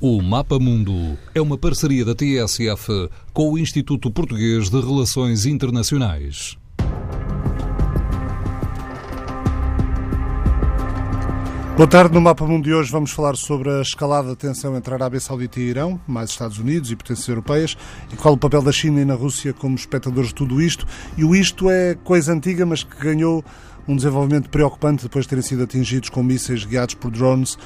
O Mapa Mundo é uma parceria da TSF com o Instituto Português de Relações Internacionais. Boa tarde. No Mapa Mundo de hoje vamos falar sobre a escalada de tensão entre a Arábia Saudita e Irão, mais Estados Unidos e potências europeias, e qual o papel da China e na Rússia como espectadores de tudo isto. E o isto é coisa antiga, mas que ganhou um desenvolvimento preocupante depois de terem sido atingidos com mísseis guiados por drones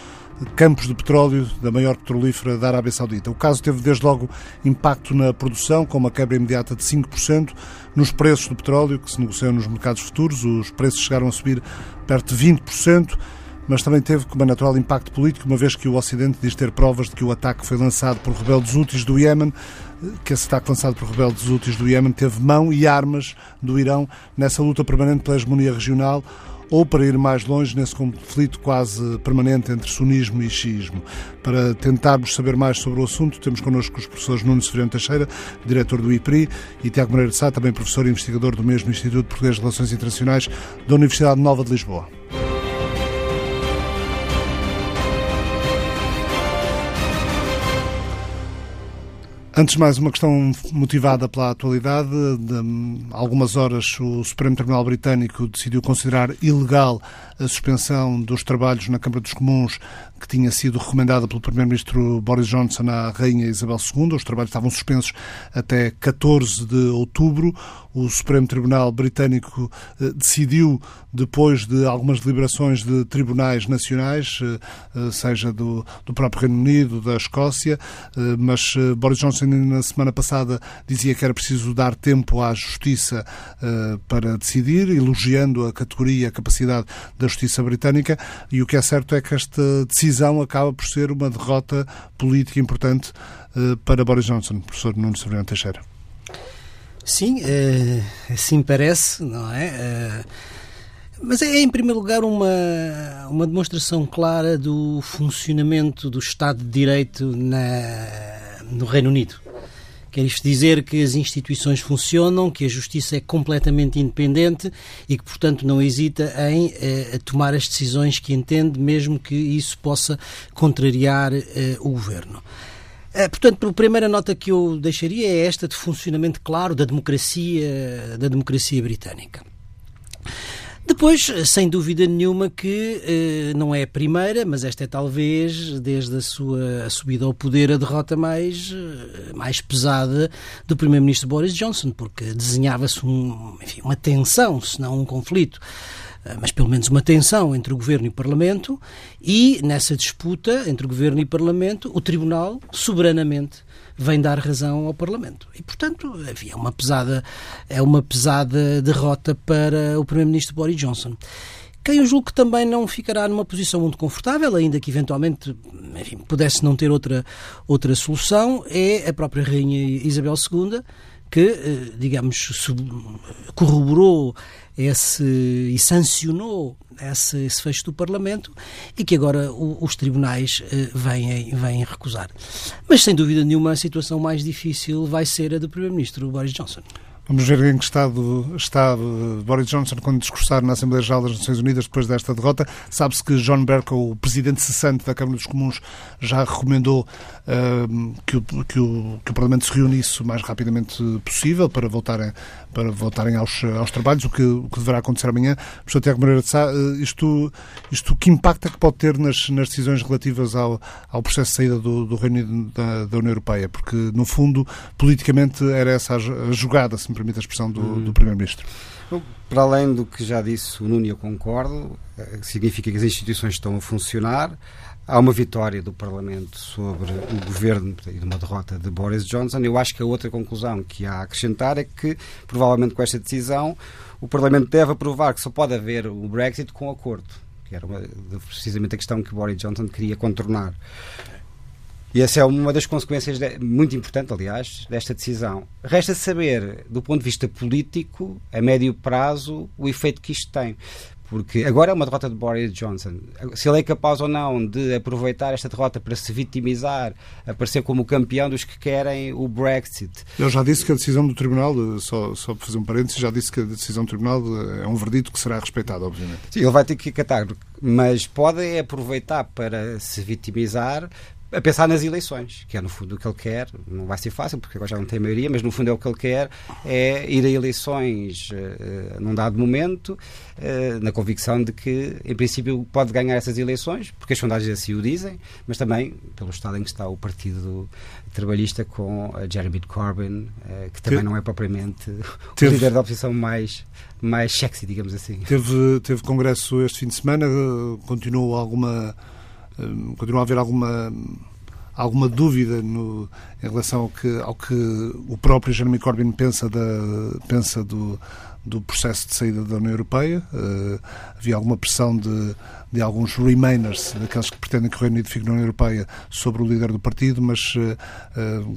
campos de petróleo da maior petrolífera da Arábia Saudita. O caso teve desde logo impacto na produção, com uma quebra imediata de 5%, nos preços do petróleo que se negociam nos mercados futuros, os preços chegaram a subir perto de 20%, mas também teve, como natural, impacto político, uma vez que o Ocidente diz ter provas de que o ataque foi lançado por rebeldes úteis do Iémen, que esse ataque lançado por rebeldes úteis do Iémen teve mão e armas do Irão nessa luta permanente pela hegemonia regional, ou para ir mais longe nesse conflito quase permanente entre sunismo e xiismo. Para tentarmos saber mais sobre o assunto, temos connosco os professores Nuno Severino Teixeira, diretor do IPRI, e Tiago Moreira de Sá, também professor e investigador do mesmo Instituto Português de Relações Internacionais da Universidade Nova de Lisboa. Antes de mais, uma questão motivada pela atualidade. De algumas horas, o Supremo Tribunal Britânico decidiu considerar ilegal a suspensão dos trabalhos na Câmara dos Comuns que tinha sido recomendada pelo Primeiro-Ministro Boris Johnson à Rainha Isabel II. Os trabalhos estavam suspensos até 14 de outubro. O Supremo Tribunal Britânico eh, decidiu, depois de algumas deliberações de tribunais nacionais, eh, eh, seja do, do próprio Reino Unido, da Escócia, mas Boris Johnson, na semana passada, dizia que era preciso dar tempo à Justiça para decidir, elogiando a categoria, a capacidade da Justiça Britânica. E o que é certo é que esta decisão acaba por ser uma derrota política importante para Boris Johnson, professor Nuno Severino Teixeira. Sim, uh, assim parece, não é? Uh, mas é, em primeiro lugar, uma, uma demonstração clara do funcionamento do Estado de Direito na, no Reino Unido. Quer isto dizer que as instituições funcionam, que a justiça é completamente independente e que, portanto, não hesita em eh, tomar as decisões que entende, mesmo que isso possa contrariar eh, o governo. Eh, portanto, a primeira nota que eu deixaria é esta de funcionamento claro da democracia, da democracia britânica. Depois, sem dúvida nenhuma que eh, não é a primeira, mas esta é talvez, desde a sua subida ao poder, a derrota mais, eh, mais pesada do Primeiro-Ministro Boris Johnson, porque desenhava-se um, uma tensão, se não um conflito mas pelo menos uma tensão entre o Governo e o Parlamento, e nessa disputa entre o Governo e o Parlamento, o Tribunal, soberanamente, vem dar razão ao Parlamento. E, portanto, havia uma pesada, é uma pesada derrota para o Primeiro-Ministro Boris Johnson. Quem eu julgo que também não ficará numa posição muito confortável, ainda que eventualmente enfim, pudesse não ter outra, outra solução, é a própria Rainha Isabel II, que, eh, digamos, corroborou esse, e sancionou esse, esse fecho do Parlamento e que agora o, os tribunais eh, vêm, vêm recusar. Mas, sem dúvida nenhuma, a situação mais difícil vai ser a do Primeiro-Ministro Boris Johnson. Vamos ver em que estado está uh, Boris Johnson quando discursar na Assembleia Geral das Nações Unidas depois desta derrota. Sabe-se que John Bercow, o presidente cessante da Câmara dos Comuns, já recomendou uh, que, o, que, o, que o Parlamento se reunisse o mais rapidamente possível para voltarem, para voltarem aos, aos trabalhos, o que, o que deverá acontecer amanhã. Professor Tiago Moreira de Sá, uh, isto, isto que impacto é que pode ter nas, nas decisões relativas ao, ao processo de saída do, do Reino Unido da, da União Europeia? Porque, no fundo, politicamente era essa a jogada, se me permite a expressão do, do uhum. Primeiro-Ministro. Para além do que já disse o Nuno, eu concordo, eh, significa que as instituições estão a funcionar. Há uma vitória do Parlamento sobre o governo e uma derrota de Boris Johnson. Eu acho que a outra conclusão que há a acrescentar é que, provavelmente com esta decisão, o Parlamento deve aprovar que só pode haver o Brexit com acordo, que era uma, precisamente a questão que Boris Johnson queria contornar. E essa é uma das consequências de, muito importante, aliás, desta decisão. Resta saber, do ponto de vista político, a médio prazo, o efeito que isto tem. Porque agora é uma derrota de Boris Johnson. Se ele é capaz ou não de aproveitar esta derrota para se vitimizar, aparecer como o campeão dos que querem o Brexit. Ele já disse que a decisão do Tribunal, só, só para fazer um parênteses, já disse que a decisão do Tribunal é um verdito que será respeitado, obviamente. Sim, ele vai ter que acatar, mas pode aproveitar para se vitimizar a pensar nas eleições, que é no fundo o que ele quer. Não vai ser fácil, porque agora já não tem maioria, mas no fundo é o que ele quer, é ir a eleições uh, num dado momento, uh, na convicção de que, em princípio, pode ganhar essas eleições, porque as sondagens assim o dizem, mas também pelo estado em que está o Partido Trabalhista com Jeremy Corbyn, uh, que também não é propriamente o líder da oposição mais, mais sexy, digamos assim. Teve, teve congresso este fim de semana, continuou alguma continua a haver alguma alguma dúvida no, em relação ao que, ao que o próprio Jeremy Corbyn pensa, da, pensa do, do processo de saída da União Europeia. Uh, havia alguma pressão de, de alguns remainers, daqueles que pretendem que o Reino Unido fique na União Europeia, sobre o líder do partido, mas uh, uh,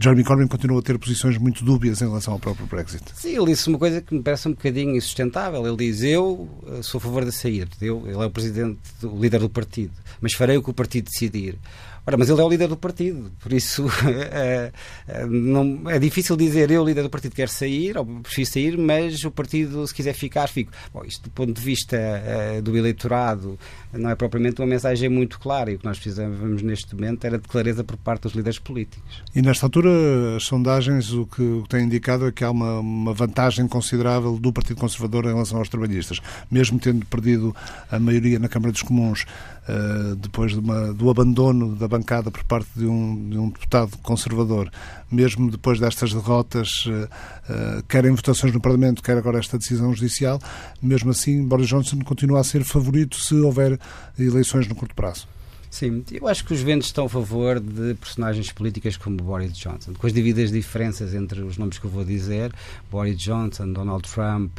Jeremy Corbyn continua a ter posições muito dúbias em relação ao próprio Brexit. Sim, ele disse uma coisa que me parece um bocadinho insustentável. Ele diz: Eu sou a favor da saída, eu, ele é o presidente, o líder do partido, mas farei o que o partido decidir. Ora, mas ele é o líder do partido, por isso é, é, não, é difícil dizer eu, líder do partido, quero sair, ou prefiro sair, mas o partido, se quiser ficar, fico. Bom, isto do ponto de vista é, do eleitorado não é propriamente uma mensagem muito clara e o que nós precisamos neste momento era de clareza por parte dos líderes políticos. E nesta altura, as sondagens o que, o que têm indicado é que há uma, uma vantagem considerável do Partido Conservador em relação aos trabalhistas, mesmo tendo perdido a maioria na Câmara dos Comuns uh, depois de uma, do abandono da bancada por parte de um, de um deputado conservador, mesmo depois destas derrotas, uh, uh, quer em votações no Parlamento, quer agora esta decisão judicial, mesmo assim Boris Johnson continua a ser favorito se houver eleições no curto prazo. Sim, eu acho que os ventos estão a favor de personagens políticas como Boris Johnson, com as devidas diferenças entre os nomes que eu vou dizer, Boris Johnson, Donald Trump,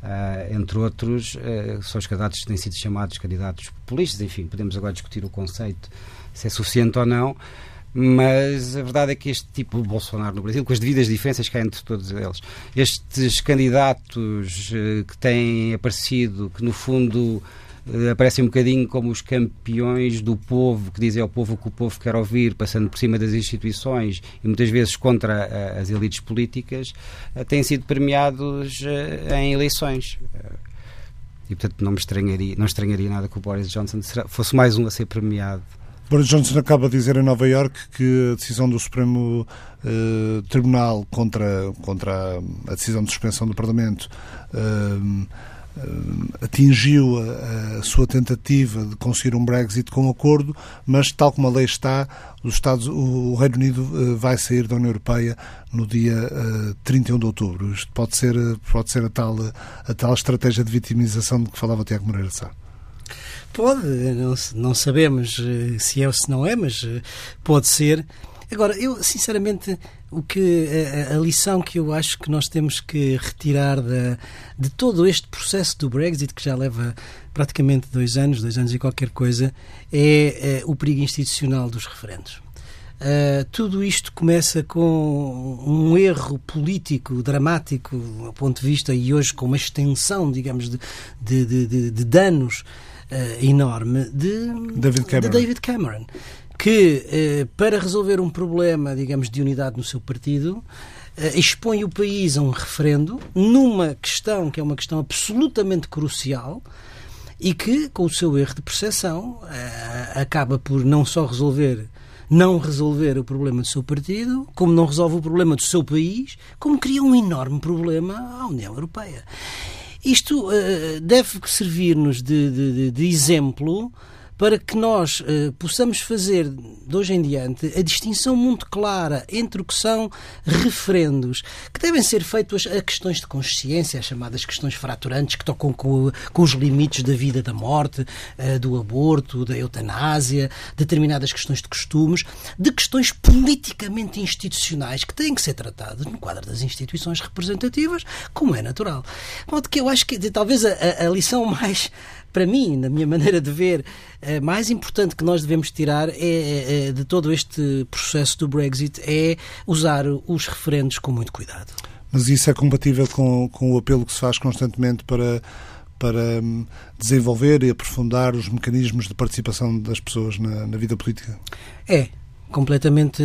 Uh, entre outros, uh, são os candidatos que têm sido chamados candidatos populistas. Enfim, podemos agora discutir o conceito, se é suficiente ou não, mas a verdade é que este tipo de Bolsonaro no Brasil, com as devidas diferenças que há entre todos eles, estes candidatos uh, que têm aparecido, que no fundo eh, aparecem um bocadinho como os campeões do povo, que dizem ao povo o que o povo quer ouvir, passando por cima das instituições e muitas vezes contra uh, as elites políticas, uh, têm sido premiados em eleições. e, portanto, não me estranharia, não estranharia nada que o Boris Johnson fosse mais um a ser premiado. Boris Johnson acaba de dizer em Nova Iorque que a decisão do Supremo Tribunal contra, contra a decisão de suspensão do Parlamento eh, atingiu a, a, sua tentativa de conseguir um Brexit com acordo, mas tal como a lei está, os Estados, o Reino Unido uh, vai sair da União Europeia no dia uh, eh, 31 de outubro. Isto pode ser, pode ser a, tal, a tal estratégia de vitimização de que falava Tiago Moreira Sá. Pode, não, não sabemos se é ou se não é, mas pode ser. Agora, eu sinceramente o que a, a, lição que eu acho que nós temos que retirar da, de todo este processo do Brexit que já leva praticamente dois anos, dois anos e qualquer coisa, é, é o perigo institucional dos referendos. Uh, tudo isto começa com um erro político dramático, do ponto de vista, e hoje com uma extensão, digamos, de, de, de, de danos uh, enorme de David Cameron. De David Cameron que, eh, para resolver um problema, digamos, de unidade no seu partido, eh, expõe o país a um referendo numa questão que é uma questão absolutamente crucial e que, com o seu erro de percepção, eh, acaba por não só resolver não resolver o problema do seu partido, como não resolve o problema do seu país, como cria um enorme problema à União Europeia. Isto uh, deve servir-nos de, de, de, exemplo para que nós eh, possamos fazer, de hoje em diante, a distinção muito clara entre o que são referendos, que devem ser feitos a questões de consciência, as chamadas questões fraturantes, que tocam com, com os limites da vida, da morte, eh, do aborto, da eutanásia, determinadas questões de costumes, de questões politicamente institucionais que têm que ser tratadas no quadro das instituições representativas, como é natural. De modo que eu acho que talvez a, a lição mais para mim, na minha maneira de ver, eh, mais importante que nós devemos tirar é, é, é, de todo este processo do Brexit é usar os referendos com muito cuidado. Mas isso é compatível com, com o apelo que se faz constantemente para, para hum, desenvolver e aprofundar os mecanismos de participação das pessoas na, na vida política? É, completamente,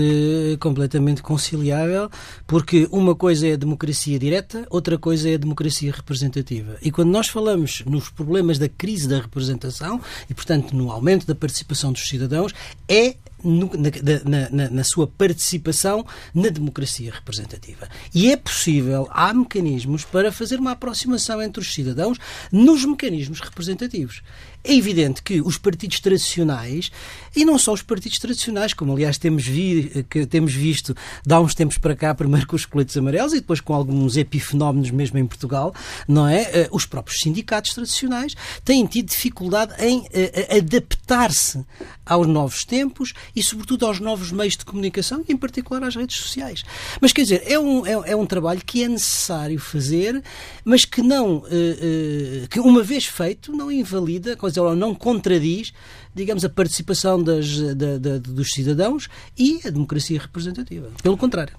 completamente conciliável, porque uma coisa é a democracia direta, outra coisa é a democracia representativa. E quando nós falamos nos problemas da crise da representação e, portanto, no aumento da participação dos cidadãos, é no, na, na, na, sua participação na democracia representativa. E é possível, há mecanismos para fazer uma aproximação entre os cidadãos nos mecanismos representativos. É evidente que os partidos tradicionais, e não só os partidos tradicionais, como aliás temos, vi, que temos visto de há uns tempos para cá, primeiro com os coletes amarelos e depois com alguns epifenómenos mesmo em Portugal, não é? Eh, os próprios sindicatos tradicionais têm tido dificuldade em eh, adaptar-se aos novos tempos e, sobretudo, aos novos meios de comunicação em particular, às redes sociais. Mas, quer dizer, é um, é, é um trabalho que é necessário fazer, mas que não, eh, que uma vez feito, não invalida, ou não contradiz, digamos, a participação das, da, da, dos cidadãos e a democracia representativa. Pelo contrário.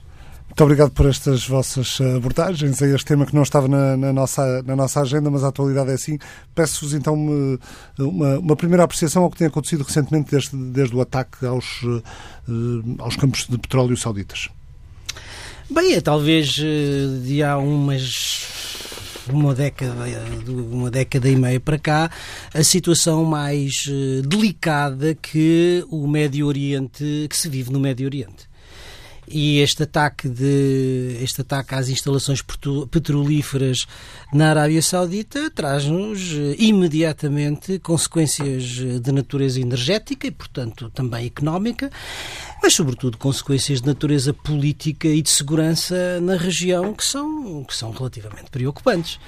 Muito obrigado por estas vossas abordagens a este tema que não estava na, na nossa, na nossa agenda, mas a atualidade é assim. Peço-vos então uma, uma, primeira apreciação ao que tem acontecido recentemente desde, desde o ataque aos, eh, aos campos de petróleo sauditas. Bem, é talvez eh, de há umas uma década, uma década e meia para cá, a situação mais eh, delicada que o Médio Oriente, que se vive no Médio Oriente. E este ataque, de, este ataque às instalações petrolíferas na Arábia Saudita traz-nos eh, imediatamente consequências de natureza energética e, portanto, também económica, mas, sobretudo, consequências de natureza política e de segurança na região que são, que são relativamente preocupantes.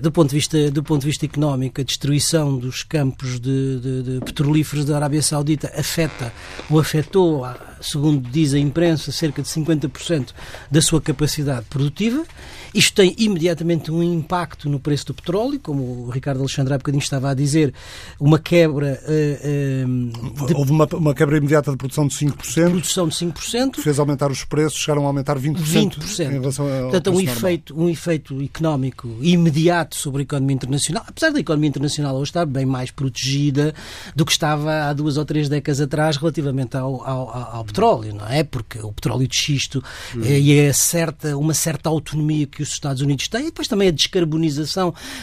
Do ponto, de vista, do ponto de vista económico, a destruição dos campos de, de, de petrolíferos da Arábia Saudita afeta ou afetou, segundo diz a imprensa, cerca de 50% da sua capacidade produtiva. Isto tem imediatamente um impacto no preço do petróleo, como o Ricardo Alexandre há bocadinho estava a dizer, uma quebra. Uh, uh, de... Houve uma, uma, quebra imediata de produção de 5%. Produção de 5%. Fez aumentar os preços, chegaram a aumentar 20%. 20%. Em relação ao Portanto, um efeito, um efeito económico imediato sobre a economia internacional, apesar da economia internacional hoje estar bem mais protegida do que estava há duas ou três décadas atrás relativamente ao, ao, ao petróleo, não é? Porque o petróleo de xisto hum. e é certa, uma certa autonomia que os Estados Unidos têm, e depois também a descarbonização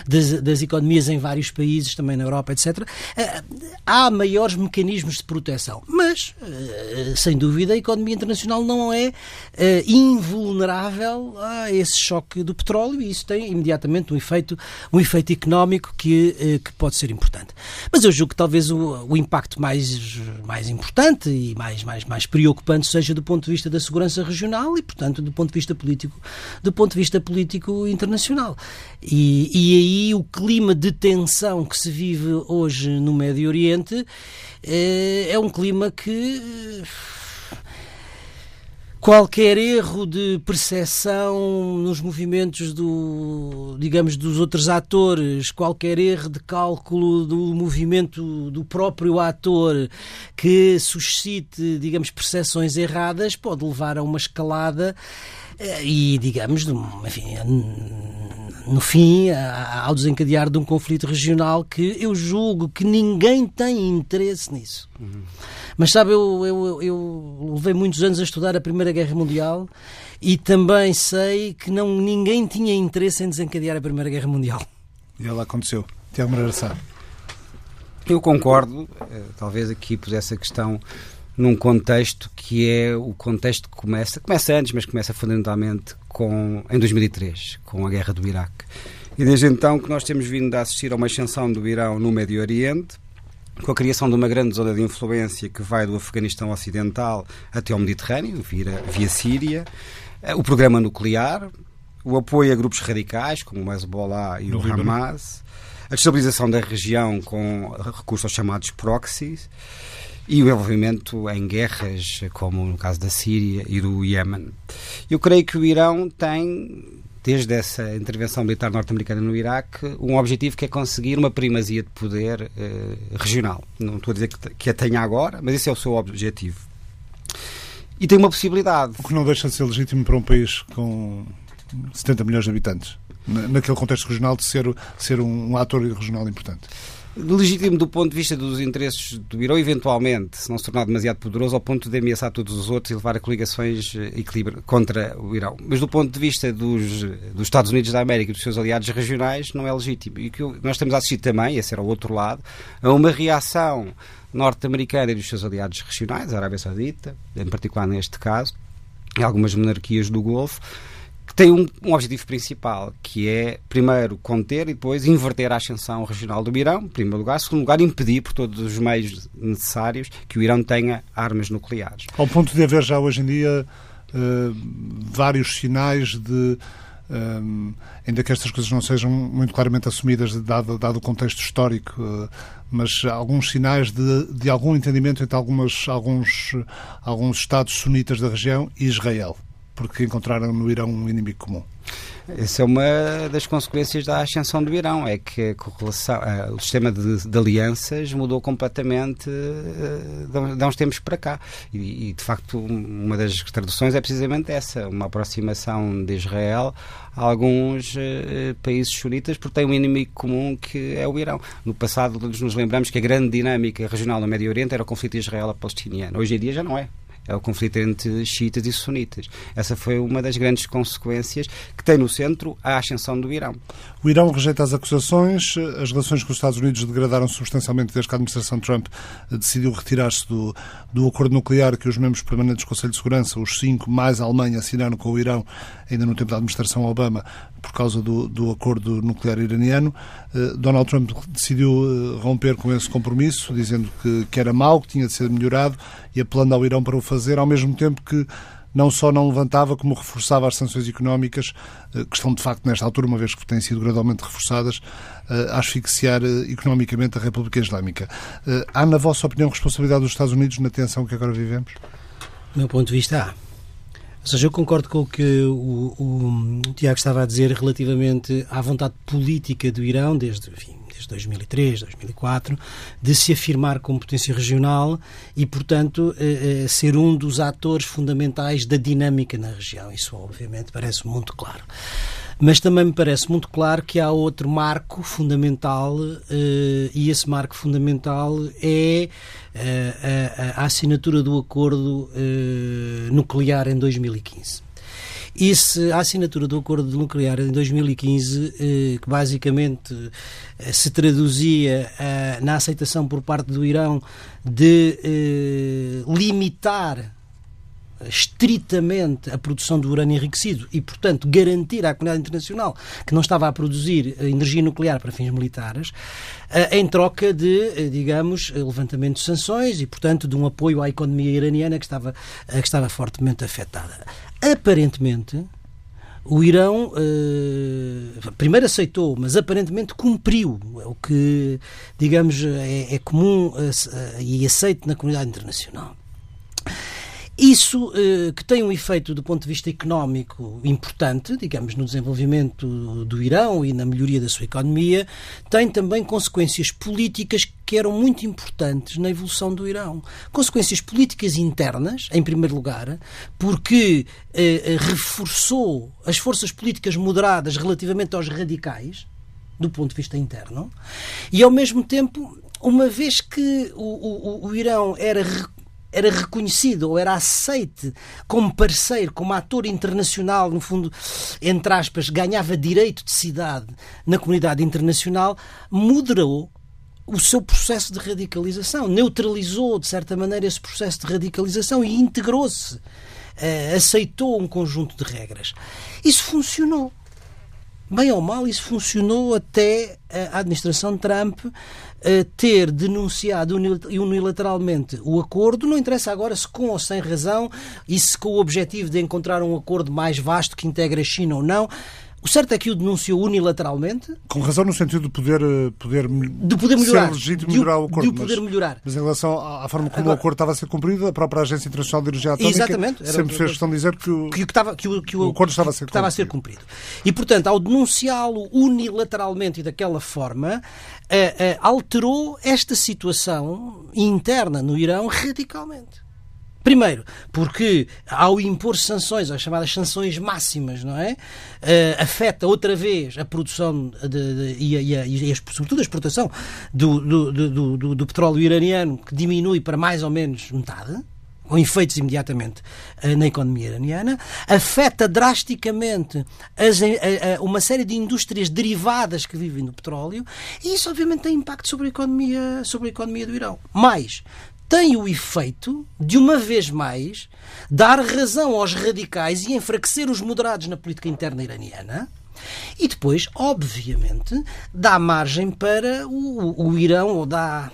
das, das economias em vários países, também na Europa, etc. Eh, há maiores mecanismos de proteção, mas, eh, sem dúvida, a economia internacional não é eh, invulnerável a esse choque do petróleo e isso tem imediatamente um efeito, um efeito económico que, que pode ser importante. Mas eu julgo que talvez o, o impacto mais, mais importante e mais, mais, mais preocupante seja do ponto de vista da segurança regional e, portanto, do ponto de vista político, do ponto de vista político internacional. E, e aí o clima de tensão que se vive hoje no Médio Oriente é, é um clima que qualquer erro de percepção nos movimentos do, digamos, dos outros atores, qualquer erro de cálculo do movimento do próprio ator que suscite, digamos, percepções erradas, pode levar a uma escalada eh, e, digamos, enfim, no fim, ao desencadear de um conflito regional que eu julgo que ninguém tem interesse nisso. Uhum. Mas sabe, eu, eu, eu levei muitos anos a estudar a Primeira Guerra Mundial e também sei que não, ninguém tinha interesse em desencadear a Primeira Guerra Mundial. E ela aconteceu. Tiago Moreira Sá. Eu concordo, eh, talvez aqui pusesse a questão num contexto que é o contexto que começa, começa antes, mas começa fundamentalmente com, em 2003, com a guerra do Iraque. E desde então que nós temos vindo a assistir a uma ascensão do Irão no Médio Oriente, com a criação de uma grande zona de influência que vai do Afeganistão Ocidental até ao Mediterrâneo, via, via Síria, eh, o programa nuclear, o apoio a grupos radicais, como o Hezbollah e no o Líbano. Hamas, a destabilização da região com recurso aos chamados proxies, e o envolvimento em guerras, como no caso da Síria e do Iémen. Eu creio que o Irão tem desde essa intervenção militar norte-americana no Iraque, um objetivo que é conseguir uma primazia de poder eh, regional. Não estou a dizer que, a tenha agora, mas esse é o seu objetivo. E tem uma possibilidade. O que não deixa de ser legítimo para um país com 70 milhões de habitantes, naquele contexto regional, de ser, ser um, um ator regional importante. Legítimo do ponto de vista dos interesses do Irão, eventualmente, se não se tornar demasiado poderoso, ao ponto de ameaçar todos os outros e levar a coligações eh, contra o Irão. Mas do ponto de vista dos, dos Estados Unidos da América e dos seus aliados regionais, não é legítimo. E que nós temos a assistir também, esse era o outro lado, a uma reação norte-americana e dos seus aliados regionais, a Arábia Saudita, em particular neste caso, e algumas monarquias do Golfo, que tem um, um, objetivo principal, que é, primeiro, conter e depois inverter a ascensão regional do Irão, em primeiro lugar. Em segundo lugar, impedir, por todos os meios necessários, que o Irão tenha armas nucleares. Ao ponto de haver já hoje em dia uh, vários sinais de. Um, eh, ainda que estas coisas não sejam muito claramente assumidas, dado, dado o contexto histórico, uh, mas alguns sinais de, de algum entendimento entre algumas, alguns, alguns Estados sunitas da região e Israel porque encontraram no Irão um inimigo comum. Essa é uma das consequências da ascensão do Irão, é que o sistema de, de alianças mudou completamente uh, de, uns tempos para cá. E, de facto, uma das traduções é precisamente essa, uma aproximação de Israel a alguns uh, países sunitas, porque tem um inimigo comum que é o Irão. No passado, nos lembramos que a grande dinâmica regional no Médio Oriente era o conflito israelo-palestiniano. Hoje em dia já não é é o conflito entre xiitas e sunitas. Essa foi uma das grandes consequências que tem no centro a ascensão do Irão. O Irão rejeita as acusações, as relações com os Estados Unidos degradaram substancialmente desde que a administração Trump decidiu retirar-se do, do acordo nuclear que os membros permanentes do Conselho de Segurança, os cinco mais a Alemanha, assinaram com o Irão ainda no tempo da administração Obama por causa do, do acordo nuclear iraniano. Uh, Donald Trump decidiu uh, romper com esse compromisso, dizendo que, que era mau, que tinha de ser melhorado e apelando ao Irão para o fazer, ao mesmo tempo que não só não levantava, como reforçava as sanções económicas, uh, que estão de facto nesta altura, uma vez que têm sido gradualmente reforçadas, a asfixiar economicamente a República Islâmica. Há, na vossa opinião, responsabilidade dos Estados Unidos na tensão que agora vivemos? Do meu ponto de vista, há. Ou seja, eu concordo com o que o, o Tiago estava a dizer relativamente à vontade política do Irão, desde, enfim, desde 2003, 2004, de se afirmar como potência regional e, portanto, eh, eh, ser um dos atores fundamentais da dinâmica na região. Isso, obviamente, parece muito claro. Mas também me parece muito claro que há outro marco fundamental, eh, e esse marco fundamental é a, assinatura do acordo nuclear em 2015. Esse, a assinatura do acordo nuclear em 2015, que basicamente se traduzia na aceitação por parte do Irão de limitar estritamente a produção do urânio enriquecido e, portanto, garantir à comunidade internacional que não estava a produzir energia nuclear para fins militares, eh, em troca de, eh, digamos, levantamento de sanções e, portanto, de um apoio à economia iraniana que estava, eh, que estava fortemente afetada. Aparentemente, o Irão eh, primeiro aceitou, mas aparentemente cumpriu o que, digamos, é, é comum eh, e aceito na comunidade internacional. Isso eh, que tem um efeito do ponto de vista económico importante, digamos, no desenvolvimento do Irão e na melhoria da sua economia, tem também consequências políticas que eram muito importantes na evolução do Irão. Consequências políticas internas, em primeiro lugar, porque eh, eh reforçou as forças políticas moderadas relativamente aos radicais, do ponto de vista interno, e ao mesmo tempo uma vez que o, o, o Irão era era reconhecido ou era aceite como parceiro, como ator internacional, no fundo, entre aspas, ganhava direito de cidade na comunidade internacional, moderou o seu processo de radicalização, neutralizou, de certa maneira, esse processo de radicalização e integrou-se, uh, aceitou um conjunto de regras. Isso funcionou. Bem ou mal, isso funcionou até a administração de Trump ter denunciado unilateralmente o acordo, não interessa agora se com ou sem razão e se com o objetivo de encontrar um acordo mais vasto que integre a China ou não. O certo é que o denunciou unilateralmente. Com razão no sentido de poder, eh, poder, de poder melhorar. ser legítimo melhorar o acordo. De o poder mas, melhorar. Mas em relação à forma como Agora, o acordo estava a ser cumprido, a própria Agência Internacional de Energia Atómica exatamente, sempre fez questão de dizer que o, que, que, estava, que, o, que o, o acordo estava a, ser estava a ser cumprido. E, portanto, ao denunciá-lo unilateralmente e daquela forma, uh, uh, alterou esta situação interna no Irão radicalmente. Primeiro, porque ao impor sanções, as chamadas sanções máximas, não é? Uh, afeta outra vez a produção de, de, e, a, e, a, e a, sobretudo a exportação do, do, do, do, petróleo iraniano, que diminui para mais ou menos metade com efeitos imediatamente uh, na economia iraniana, afeta drasticamente as, uma série de indústrias derivadas que vivem do petróleo e isso obviamente tem impacto sobre a economia, sobre a economia do Irão. Mais, tem o efeito de, uma vez mais, dar razão aos radicais e enfraquecer os moderados na política interna iraniana. E depois, obviamente, dá margem para o, o Irão, ou dá,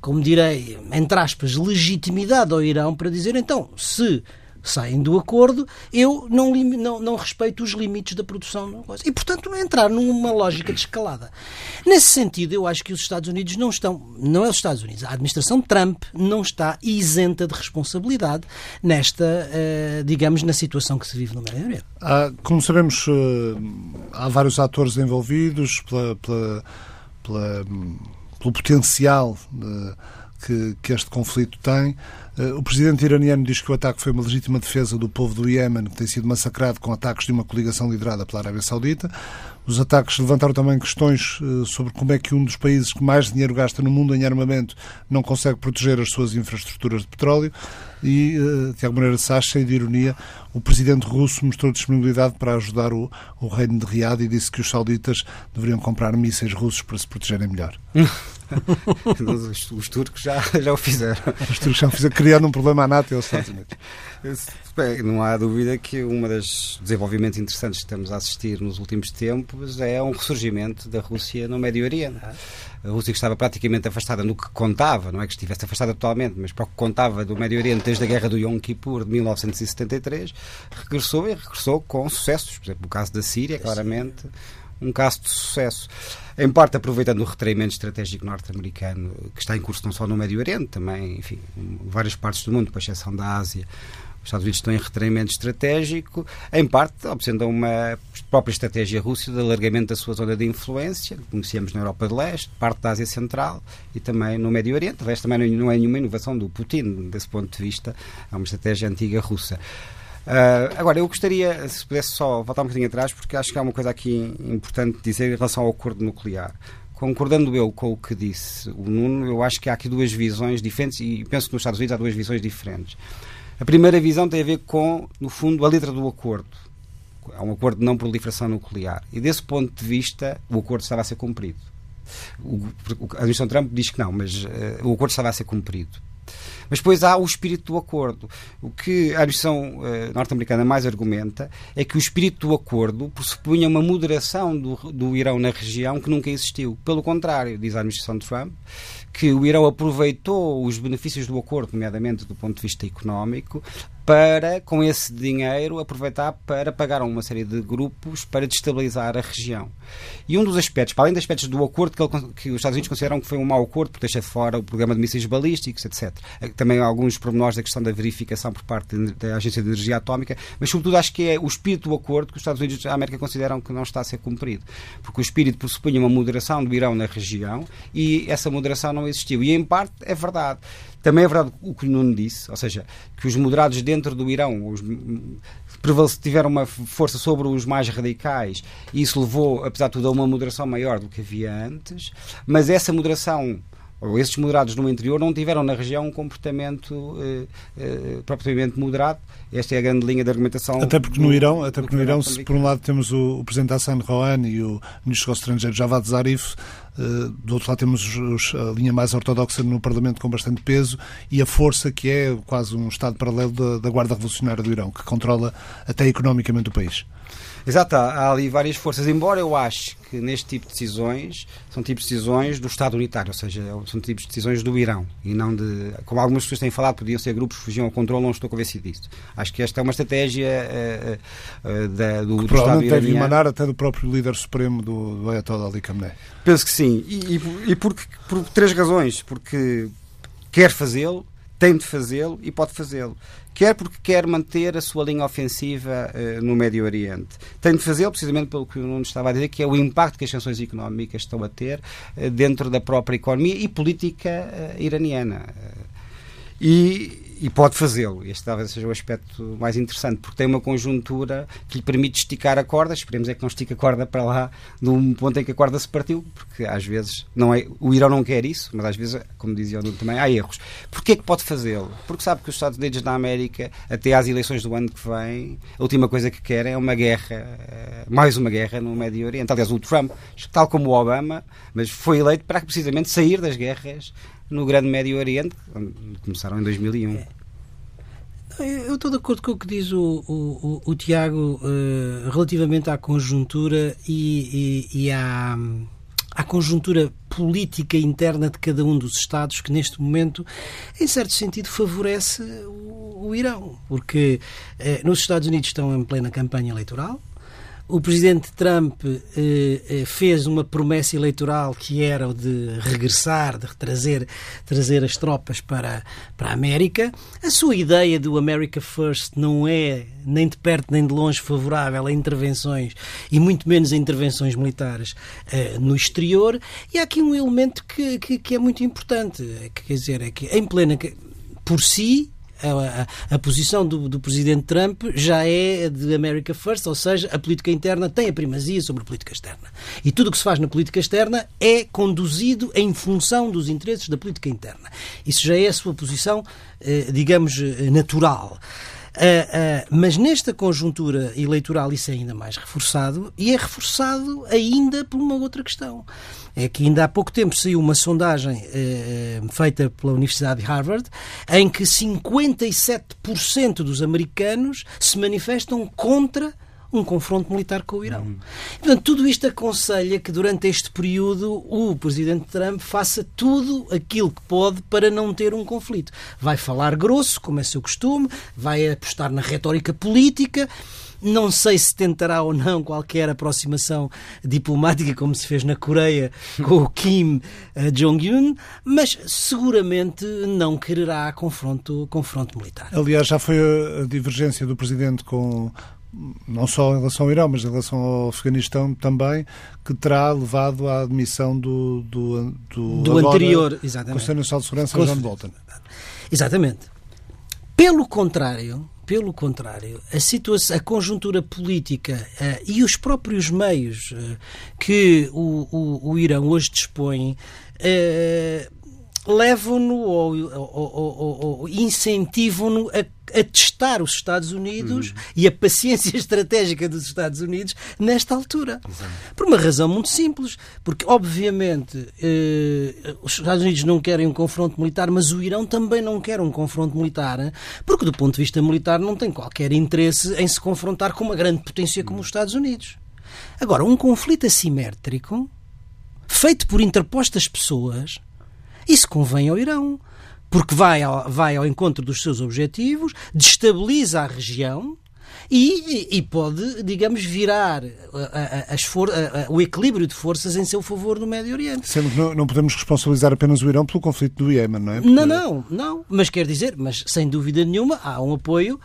como direi, entre aspas, legitimidade ao Irão para dizer então, se saem do acordo, eu não, não, não respeito os limites da produção. E, portanto, entrar numa lógica de escalada. Nesse sentido, eu acho que os Estados Unidos não estão, não é os Estados Unidos, a administração Trump não está isenta de responsabilidade nesta, uh, digamos, na situação que se vive no Médio Oriente. Ah, como sabemos, uh, há vários atores envolvidos pela, pela, pela pelo potencial uh, que, que este conflito tem. Eh, o presidente iraniano diz que o ataque foi uma legítima defesa do povo do Iémen, que tem sido massacrado com ataques de uma coligação liderada pela Arábia Saudita. Os ataques levantaram também questões eh, sobre como é que um dos países que mais dinheiro gasta no mundo em armamento não consegue proteger as suas infraestruturas de petróleo. E, uh, de alguma maneira, se cheio de ironia, o presidente russo mostrou disponibilidade para ajudar o, o reino de Riad e disse que os sauditas deveriam comprar mísseis russos para se protegerem melhor. os, os, turcos já, já o fizeram. Os turcos já o fizeram, criando um problema à NATO e aos Estados Unidos. Bem, não há dúvida que um dos desenvolvimentos interessantes que estamos a assistir nos últimos tempos é um ressurgimento da Rússia no Médio Oriente. A Rússia estava praticamente afastada no que contava, não é que estivesse afastada totalmente, mas para o que contava do Médio Oriente desde a Guerra do Yom Kippur de 1973, regressou e regressou com sucessos. Por exemplo, o caso da Síria, claramente um caso de sucesso. Em parte aproveitando o retraimento estratégico norte-americano que está em curso não só no Médio Oriente, também, enfim, em várias partes do mundo, com exceção da Ásia, os Estados Unidos estão em retraimento estratégico, em parte obtendo uma própria estratégia russa de alargamento da sua zona de influência, que conhecemos na Europa de Leste, parte da Ásia Central e também no Médio Oriente. Talvez também não é nenhuma inovação do Putin, desse ponto de vista, é uma estratégia antiga russa. Uh, agora, eu gostaria, se pudesse só voltar um bocadinho atrás, porque acho que há uma coisa aqui importante dizer em relação ao acordo nuclear. Concordando eu com o que disse o Nuno, eu acho que há aqui duas visões diferentes e penso que nos Estados Unidos há duas visões diferentes. A primeira visão tem a ver com, no fundo, a letra do acordo. Há um acordo de não proliferação nuclear. E desse ponto de vista, o acordo estava a ser cumprido. O, a administração Trump diz que não, mas uh, o acordo estava a ser cumprido. Mas depois há o espírito do acordo. O que a administração uh, norte-americana mais argumenta é que o espírito do acordo pressupunha uma moderação do, do Irão na região que nunca existiu. Pelo contrário, diz a administração Trump, que o Irão aproveitou os benefícios do acordo, nomeadamente do ponto de vista económico, para, com esse dinheiro, aproveitar para pagar a uma série de grupos para destabilizar a região. E um dos aspectos, para além dos aspectos do acordo que, ele, que os Estados Unidos consideram que foi um mau acordo, porque deixa de fora o programa de mísseis balísticos, etc. Eh, também alguns pormenores da questão da verificação por parte da Agência de Energia Atómica, mas sobretudo acho que é o espírito do acordo que os Estados Unidos da América consideram que não está a ser cumprido. Porque o espírito pressupunha uma moderação do Irão na região e essa moderação não existiu. E em parte é verdade. Também é verdade o que o Nuno disse, ou seja, que os moderados dentro do Irão os, tiveram uma força sobre os mais radicais e isso levou, apesar de tudo, a uma moderação maior do que havia antes, mas essa moderação ou esses moderados no interior não tiveram na região um comportamento eh, eh, propriamente moderado. Esta é a grande linha de argumentação. Até porque no Irão, até porque no Irão se por um lado temos o, o presidente Hassan Rouhani e o ministro dos Estrangeiros Javad Zarif, eh, do outro lado temos os, a linha mais ortodoxa no Parlamento com bastante peso e a força que é quase um Estado paralelo da, da Guarda Revolucionária do Irão, que controla até economicamente o país. Exato, há ali várias forças, embora eu acho que neste tipo de decisões são tipos de decisões do Estado unitário, ou seja, são tipos de decisões do Irão e não de. Como algumas pessoas têm falado, podiam ser grupos que fugiam ao controle, não estou convencido disso. Acho que esta é uma estratégia uh, uh, da, do, que do Estado iraniano. deve emanar até do próprio líder supremo do, do Ayatollah Ali Khamenei. Penso que sim, e, e, e porque, por três razões. Porque quer fazê-lo, tem de fazê-lo e pode fazê-lo quer porque quer manter a sua linha ofensiva uh, no Médio Oriente. Tem de fazê-lo precisamente pelo que o Nuno estava a dizer, que é o impacto que as sanções económicas estão a ter uh, dentro da própria economia e política uh, iraniana. E, e pode fazê-lo. Este talvez seja o aspecto mais interessante, porque tem uma conjuntura que lhe permite esticar a corda. Esperemos é que não estique a corda para lá de um ponto em que a corda se partiu, porque às vezes não é, o Irão não quer isso, mas às vezes, como dizia o Nuno também, há erros. Porquê é que pode fazê-lo? Porque sabe que os Estados Unidos da América, até às eleições do ano que vem, a última coisa que querem é uma guerra, eh, mais uma guerra no Médio Oriente. Aliás, o Trump, tal como o Obama, mas foi eleito para precisamente sair das guerras no Grande Médio Oriente, começaram em 2001. É. Eu estou de acordo com o que diz o, o, o, o Tiago uh, relativamente à conjuntura e, e, e à, à, conjuntura política interna de cada um dos Estados que neste momento, em certo sentido, favorece o, o Irão. Porque uh, nos Estados Unidos estão em plena campanha eleitoral, o presidente Trump eh, eh, fez uma promessa eleitoral que era o de regressar, de trazer, trazer as tropas para, para a América. A sua ideia do America First não é nem de perto nem de longe favorável a intervenções e muito menos a intervenções militares eh, no exterior. E há aqui um elemento que, que, que é muito importante, é que, quer dizer, é que em plena por si a, a, posição do, do, presidente Trump já é de America First, ou seja, a política interna tem a primazia sobre a política externa. E tudo o que se faz na política externa é conduzido em função dos interesses da política interna. Isso já é a sua posição, eh, digamos, eh, natural. Uh, uh, mas nesta conjuntura eleitoral isso é ainda mais reforçado e é reforçado ainda por uma outra questão. É que ainda há pouco tempo saiu uma sondagem uh, feita pela Universidade de Harvard em que 57% dos americanos se manifestam contra um confronto militar com o Irão. Uhum. Portanto, tudo isto aconselha que durante este período o presidente Trump faça tudo aquilo que pode para não ter um conflito. Vai falar grosso, como é seu costume, vai apostar na retórica política. Não sei se tentará ou não qualquer aproximação diplomática, como se fez na Coreia com o Kim eh, Jong-un, mas seguramente não quererá confronto, confronto militar. Aliás, já foi a divergência do presidente com não só em relação ao Irão, mas em relação ao Afeganistão também, que terá levado à admissão do, do, do, do anterior exatamente. Conselho Nacional de Segurança, John Bolton. Exatamente. Pelo contrário, pelo contrário, a situação, a conjuntura política uh, e os próprios meios uh, que o, o, o, Irão hoje dispõe uh, levam-no ou, ou, ou, ou incentivam-no a, a, testar os Estados Unidos uhum. e a paciência estratégica dos Estados Unidos nesta altura. Exato. Por uma razão muito simples, porque obviamente eh, os Estados Unidos não querem um confronto militar, mas o Irão também não quer um confronto militar, porque do ponto de vista militar não tem qualquer interesse em se confrontar com uma grande potência como os Estados Unidos. Agora, um conflito assimétrico feito por interpostas pessoas isso convém ao Irão, porque vai ao, vai ao encontro dos seus objetivos, destabiliza a região e, e pode, digamos, virar as for, o equilíbrio de forças em seu favor no Médio Oriente. Sendo que não, não, podemos responsabilizar apenas o Irão pelo conflito do Iémen, não é? Porque... Não, não, não. Mas quer dizer, mas sem dúvida nenhuma há um apoio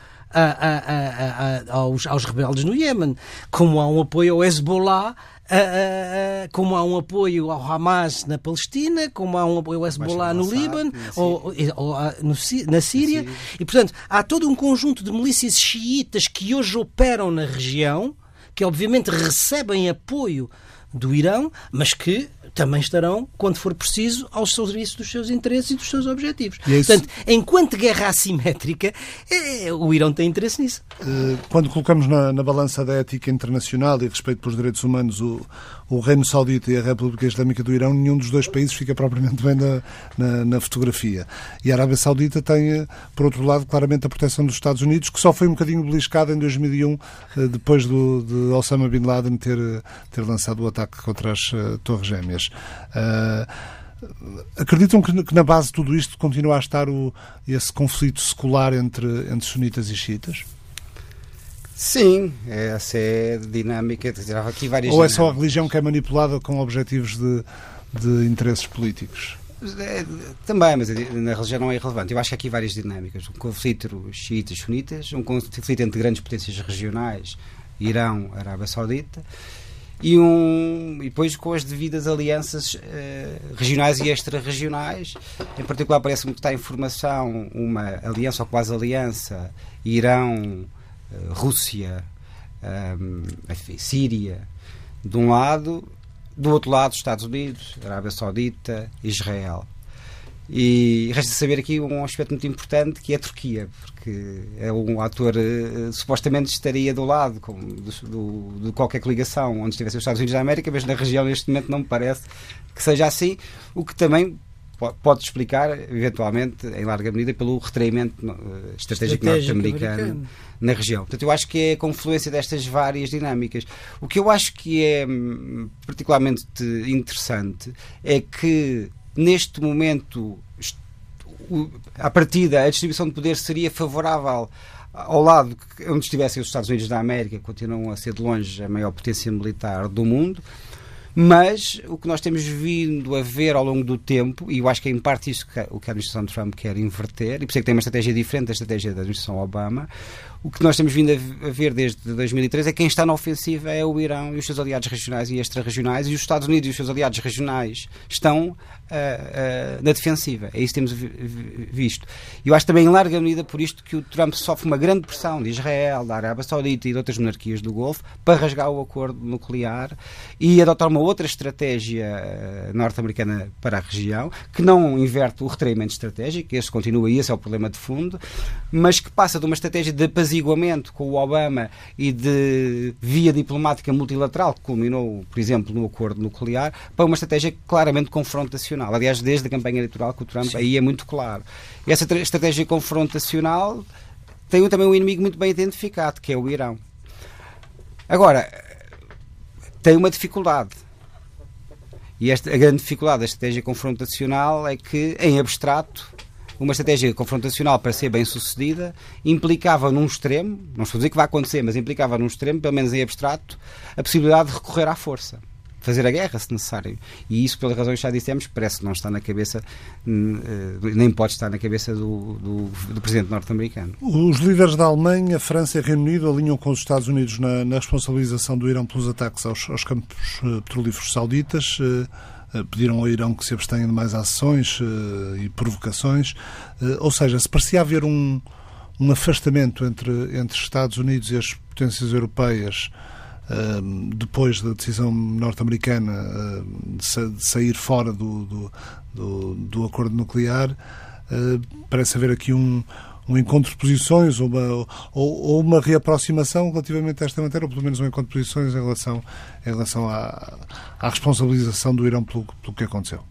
aos, aos rebeldes no Iémen, como há um apoio ao Hezbollah como há um apoio ao Hamas na Palestina, como há um apoio ao Hezbollah no Líbano, ou, ou, na Síria. E, portanto, há todo um conjunto de milícias xiitas que hoje operam na região, que obviamente recebem apoio do Irão, mas que também estarão, quando for preciso, ao serviço dos seus interesses e dos seus objetivos. É Portanto, enquanto guerra assimétrica, é, o Irão tem interesse nisso. Eh, quando colocamos na, na, balança da ética internacional e respeito pelos direitos humanos o, o Reino Saudita e a República Islâmica do Irão, nenhum dos dois países fica propriamente bem na, na, na fotografia. E a Arábia Saudita tem, eh, por outro lado, claramente a proteção dos Estados Unidos, que só foi um bocadinho beliscada em 2001, eh, depois do, de Osama Bin Laden ter, ter lançado o ataque contra as Torres Gêmeas. Uh, acreditam que, que, na base de tudo isto continua a estar o, esse conflito secular entre, entre sunitas e xiitas? Sim, essa é a dinâmica. Aqui várias Ou é só a religião que é manipulada com objetivos de, de interesses políticos? É, também, mas na religião não é irrelevante. Eu acho que há aqui várias dinâmicas. Um conflito entre xiitas sunitas, um conflito entre grandes potências regionais, Irão, Arábia Saudita, e, um, e depois com as devidas alianças uh, regionais e extra-regionais. Em particular, parece-me que está em formação uma aliança ou quase aliança Irão, Rússia, um, enfim, Síria, de um lado, do outro lado, Estados Unidos, Arábia Saudita, Israel. E resta saber aqui um aspecto muito importante que é a Turquia, porque é um ator uh, supostamente estaria do lado como, do, do, de qualquer coligação onde estivesse os Estados Unidos da América, mas na região neste momento não me parece que seja assim, o que também pode explicar, eventualmente, em larga medida, pelo retraimento uh, estratégico, norte-americano na região. Portanto, eu acho que é a confluência destas várias dinâmicas. O que eu acho que é hum, particularmente interessante é que, neste momento, a partida, a distribuição de poder seria favorável ao lado onde estivessem os Estados Unidos da América, que continuam a ser de longe a maior potência militar do mundo, mas o que nós temos vindo a ver ao longo do tempo, e eu acho que é em parte isso que o que a administração Trump quer inverter, e por isso é que tem uma estratégia diferente da estratégia da administração Obama, o que nós temos vindo a ver desde 2003 é que quem está na ofensiva é o Irão e os seus aliados regionais e extra-regionais, e os Estados Unidos e os seus aliados regionais estão uh, na defensiva. É isso que temos visto. E eu acho também, em larga medida, por isto que o Trump sofre uma grande pressão de Israel, da Arábia Saudita e de outras monarquias do Golfo para rasgar o acordo nuclear e adotar uma outra estratégia uh, norte-americana para a região, que não inverte o retraimento estratégico, esse continua e esse é o problema de fundo, mas que passa de uma estratégia de apaziguamento com o Obama e de via diplomática multilateral, que culminou, por exemplo, no acordo nuclear, para uma estratégia claramente confrontacional. Aliás, desde a campanha eleitoral que o Trump Sim. aí é muito claro. Essa estratégia confrontacional tem também um inimigo muito bem identificado, que é o Irão. Agora, tem uma dificuldade. E esta, a grande dificuldade da estratégia confrontacional é que, em abstrato, uma estratégia confrontacional para ser bem sucedida implicava num extremo, não estou a dizer que vai acontecer, mas implicava num extremo, pelo menos em abstrato, a possibilidade de recorrer à força. Fazer a guerra, se necessário. E isso, pelas razões que já dissemos, parece que não está na cabeça, eh, nem pode estar na cabeça do, do, do presidente norte-americano. Os líderes da Alemanha, França e Reino Unido alinham com os Estados Unidos na, na responsabilização do Irão pelos ataques aos, aos campos uh, petrolíferos sauditas. Eh, pediram ao Irão que se abstenha de mais ações eh, e provocações. Eh, ou seja, se parecia haver um, um afastamento entre, entre Estados Unidos e as potências europeias depois da decisão norte-americana de sair fora do, do, do, do acordo nuclear, parece haver aqui um, um encontro de posições ou uma, ou, ou, uma reaproximação relativamente a esta matéria, ou pelo menos um encontro de posições em relação, em relação à, à responsabilização do Irão pelo, pelo que aconteceu?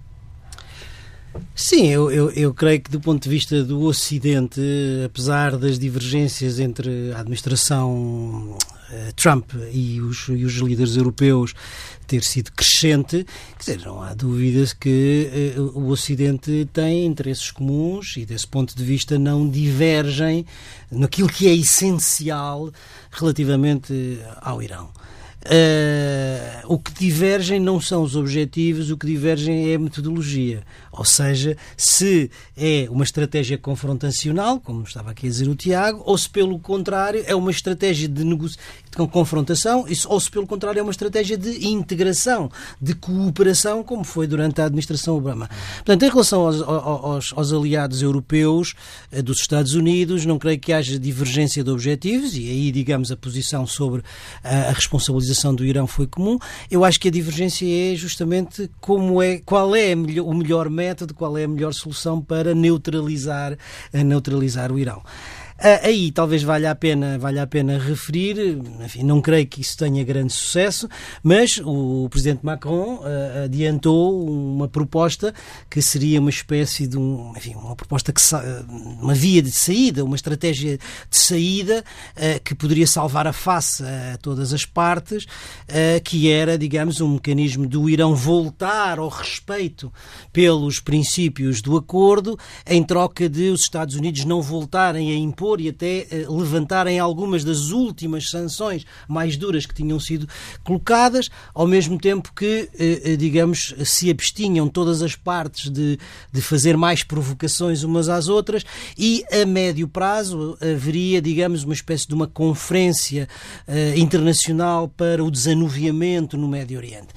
Sim, eu, eu, eu, creio que do ponto de vista do Ocidente, apesar das divergências entre a administração uh, Trump e os, e os líderes europeus ter sido crescente, quer dizer, não há dúvidas que uh, o Ocidente tem interesses comuns e, desse ponto de vista, não divergem naquilo que é essencial relativamente ao Irão. Uh, o que divergem não são os objetivos, o que divergem é a metodologia. Ou seja, se é uma estratégia confrontacional, como estava aqui a dizer o Tiago, ou se pelo contrário é uma estratégia de, de confrontação, ou se pelo contrário é uma estratégia de integração, de cooperação, como foi durante a administração Obama. Portanto, em relação aos, aos, aos aliados europeus eh, dos Estados Unidos, não creio que haja divergência de objetivos, e aí, digamos, a posição sobre a, a do Irão foi comum. Eu acho que a divergência é justamente como é, qual é o melhor método, qual é a melhor solução para neutralizar, neutralizar o Irão. Ah, aí talvez valha a pena, valha a pena referir, enfim, não creio que isso tenha grande sucesso, mas o presidente Macron uh, adiantou uma proposta que seria uma espécie de um, enfim, uma proposta que uma via de saída, uma estratégia de saída que poderia salvar a face a todas as partes, que era, digamos, um mecanismo do Irão voltar ao respeito pelos princípios do acordo, em troca de os Estados Unidos não voltarem a impor impor e até uh, levantarem algumas das últimas sanções mais duras que tinham sido colocadas, ao mesmo tempo que, uh, digamos, se abstinham todas as partes de, de fazer mais provocações umas às outras e, a médio prazo, haveria, digamos, uma espécie de uma conferência internacional para o desanuviamento no Médio Oriente.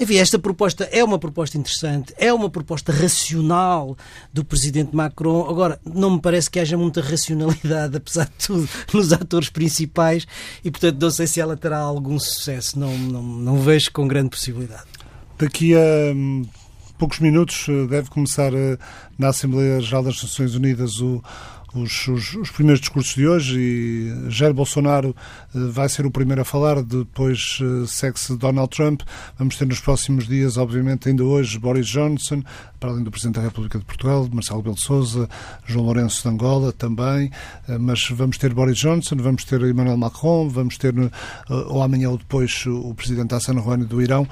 Enfim, esta proposta é uma proposta interessante, é uma proposta racional do presidente Macron. Agora, não me parece que haja muita racionalidade, apesar de tudo, nos atores principais e, portanto, não sei se ela terá algum sucesso. Não, não, não vejo com grande possibilidade. Daqui a hum, poucos minutos eh, deve começar eh, na Assembleia Geral das Nações Unidas o os, os, os, primeiros discursos de hoje e Jair Bolsonaro eh, vai ser o primeiro a falar, depois eh, segue-se Donald Trump. Vamos ter nos próximos dias, obviamente, ainda hoje, Boris Johnson, para além do Presidente da República de Portugal, Marcelo Belo Souza, João Lourenço de Angola também, eh, mas vamos ter Boris Johnson, vamos ter Emmanuel Macron, vamos ter ou amanhã ou depois o Presidente Hassan Rouhani do Irão.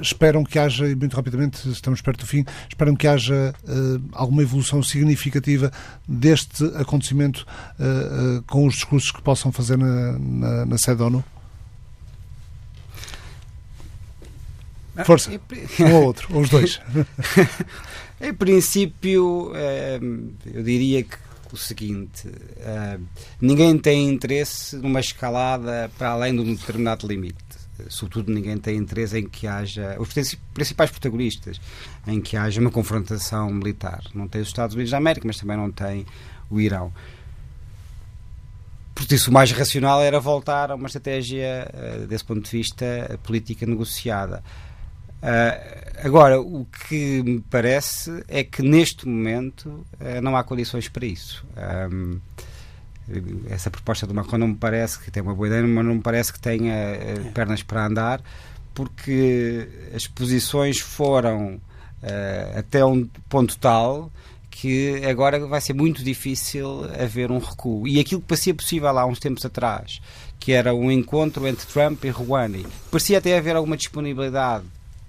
Esperam que haja, e muito rapidamente, estamos perto do fim, esperam que haja alguma evolução significativa deste acontecimento uh, uh, com os discursos que possam fazer na, na, na sede da ONU? Ah, Força, um ou outro, ou os dois. em princípio, eh, eu diria que o seguinte: ninguém tem interesse numa escalada para além de um determinado limite sobretudo ninguém tem interesse em que haja os principais protagonistas em que haja uma confrontação militar não tem os Estados Unidos da América mas também não tem o Irão. Por isso, o mais racional era voltar a uma estratégia, uh, desse ponto de vista, política negociada. Uh, agora, o que me parece é que neste momento não há condições para isso. Essa proposta do Macron não me parece que tem uma boa ideia, mas não me parece que tenha uh, pernas para andar, porque as posições foram até um ponto tal que agora vai ser muito difícil haver um recuo. E aquilo que parecia possível há uns tempos atrás, que era um encontro entre Trump e Rouhani, parecia até haver alguma disponibilidade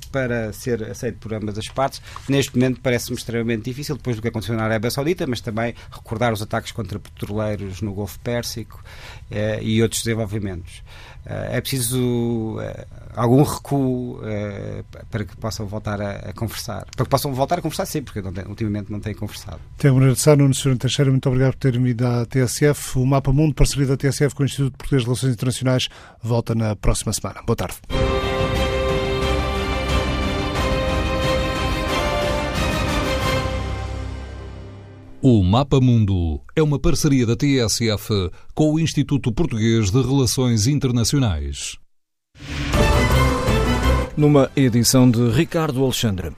para ser aceito por ambas as partes. Neste momento parece-me extremamente difícil, depois do que aconteceu na Arábia Saudita, mas também recordar os ataques contra petroleiros no Golfo Pérsico eh, e outros desenvolvimentos. Eh, é preciso eh, algum recuo eh, para que possam voltar a, a, conversar. Para que possam voltar a conversar sempre, porque não tem, ultimamente não têm conversado. Que agradecer, Nuno Sr. Teixeira, muito obrigado por ter vindo à TSF. O Mapa Mundo, parceria da TSF com o Instituto Português de Relações Internacionais, volta na próxima semana. Boa tarde. O Mapa Mundo é uma parceria da TSF com o Instituto Português de Relações Internacionais. Numa edição de Ricardo Alexandre.